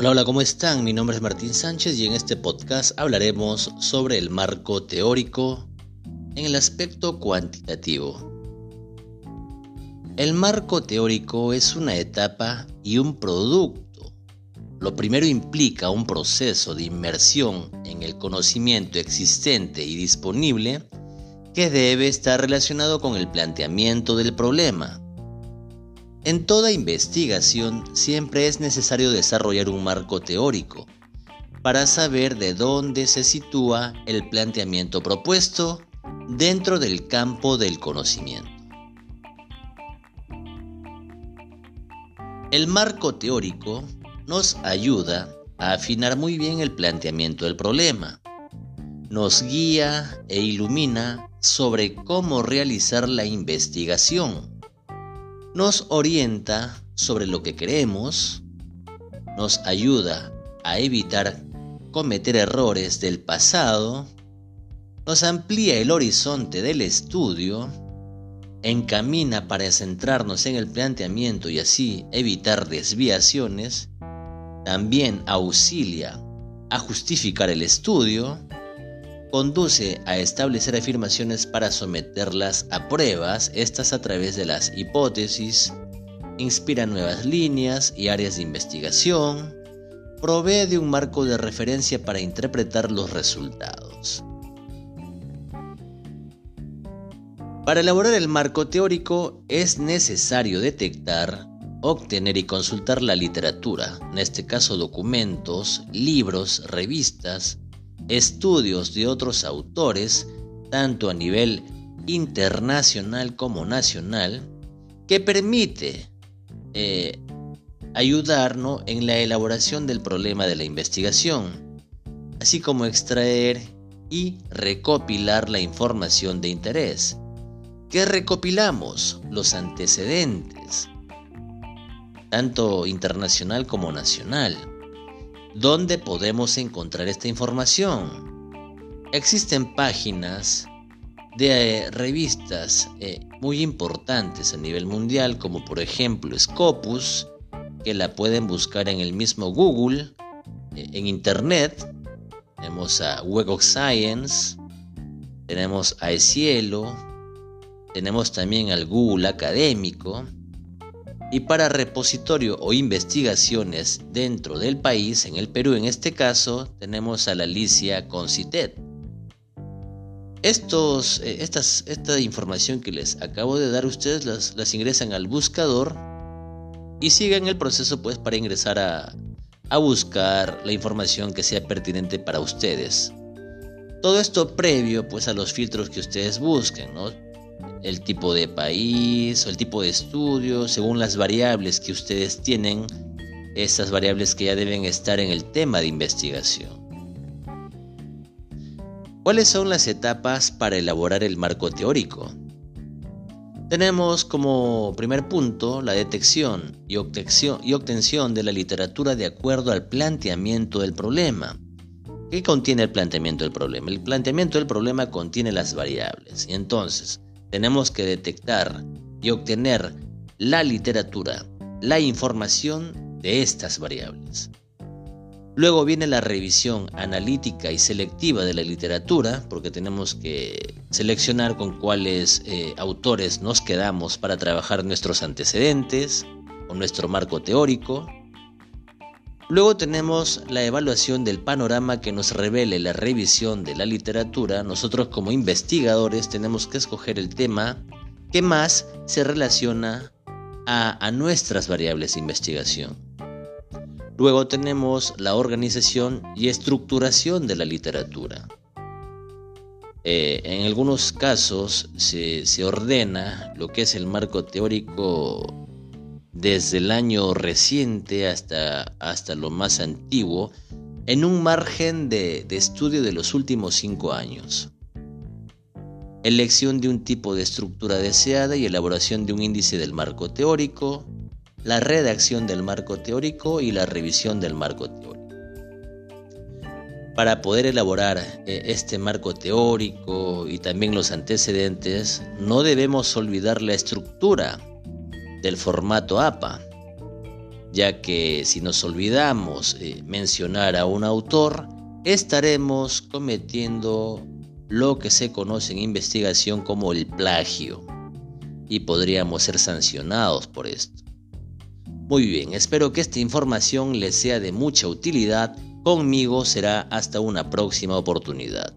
Hola, hola, ¿cómo están? Mi nombre es Martín Sánchez y en este podcast hablaremos sobre el marco teórico en el aspecto cuantitativo. El marco teórico es una etapa y un producto. Lo primero implica un proceso de inmersión en el conocimiento existente y disponible que debe estar relacionado con el planteamiento del problema en toda investigación siempre es necesario desarrollar un marco teórico para saber de dónde se sitúa el planteamiento propuesto dentro del campo del conocimiento. El marco teórico nos ayuda a afinar muy bien el planteamiento del problema. Nos guía e ilumina sobre cómo realizar la investigación nos orienta sobre lo que queremos, nos ayuda a evitar cometer errores del pasado, nos amplía el horizonte del estudio, encamina para centrarnos en el planteamiento y así evitar desviaciones, también auxilia a justificar el estudio, conduce a establecer afirmaciones para someterlas a pruebas, estas a través de las hipótesis, inspira nuevas líneas y áreas de investigación, provee de un marco de referencia para interpretar los resultados. Para elaborar el marco teórico es necesario detectar, obtener y consultar la literatura, en este caso documentos, libros, revistas, estudios de otros autores, tanto a nivel internacional como nacional, que permite eh, ayudarnos en la elaboración del problema de la investigación, así como extraer y recopilar la información de interés. ¿Qué recopilamos? Los antecedentes, tanto internacional como nacional ¿Dónde podemos encontrar esta información? Existen páginas de eh, revistas eh, muy importantes a nivel mundial, como por ejemplo Scopus, que la pueden buscar en el mismo Google, eh, en Internet. Tenemos a Web of Science, tenemos a Cielo, tenemos también al Google Académico y para repositorio o investigaciones dentro del país, en el Perú en este caso, tenemos a la Alicia Concitet. Estos, eh, estas, esta información que les acabo de dar ustedes las, las ingresan al buscador y siguen el proceso pues para ingresar a, a buscar la información que sea pertinente para ustedes. Todo esto previo pues a los filtros que ustedes busquen, ¿no? El tipo de país o el tipo de estudio, según las variables que ustedes tienen, esas variables que ya deben estar en el tema de investigación. ¿Cuáles son las etapas para elaborar el marco teórico? Tenemos como primer punto la detección y obtención, de la literatura de acuerdo al planteamiento del problema. ¿Qué contiene el planteamiento del problema? El planteamiento del problema contiene las variables. Y entonces, tenemos que detectar y obtener la literatura, la información de estas variables. Luego viene la revisión analítica y selectiva de la literatura, porque tenemos que seleccionar con cuáles eh, autores nos quedamos para trabajar nuestros antecedentes o nuestro marco teórico. Luego tenemos la evaluación del panorama que nos revele la revisión de la literatura. Nosotros como investigadores tenemos que escoger el tema que más se relaciona a, nuestras variables de investigación. Luego tenemos la organización y estructuración de la literatura. Eh, en algunos casos se, se ordena lo que es el marco teórico desde el año reciente hasta, hasta lo más antiguo, en un margen de, de estudio de los últimos cinco años. Elección de un tipo de estructura deseada y elaboración de un índice del marco teórico, la redacción del marco teórico y la revisión del marco teórico. Para poder elaborar eh, este marco teórico y también los antecedentes, no debemos olvidar la estructura del formato APA. ya que si nos olvidamos eh, mencionar a un autor, estaremos cometiendo lo que se conoce en investigación como el plagio y podríamos ser sancionados por esto. Muy bien, espero que esta información les sea de mucha utilidad. Conmigo será hasta una próxima oportunidad.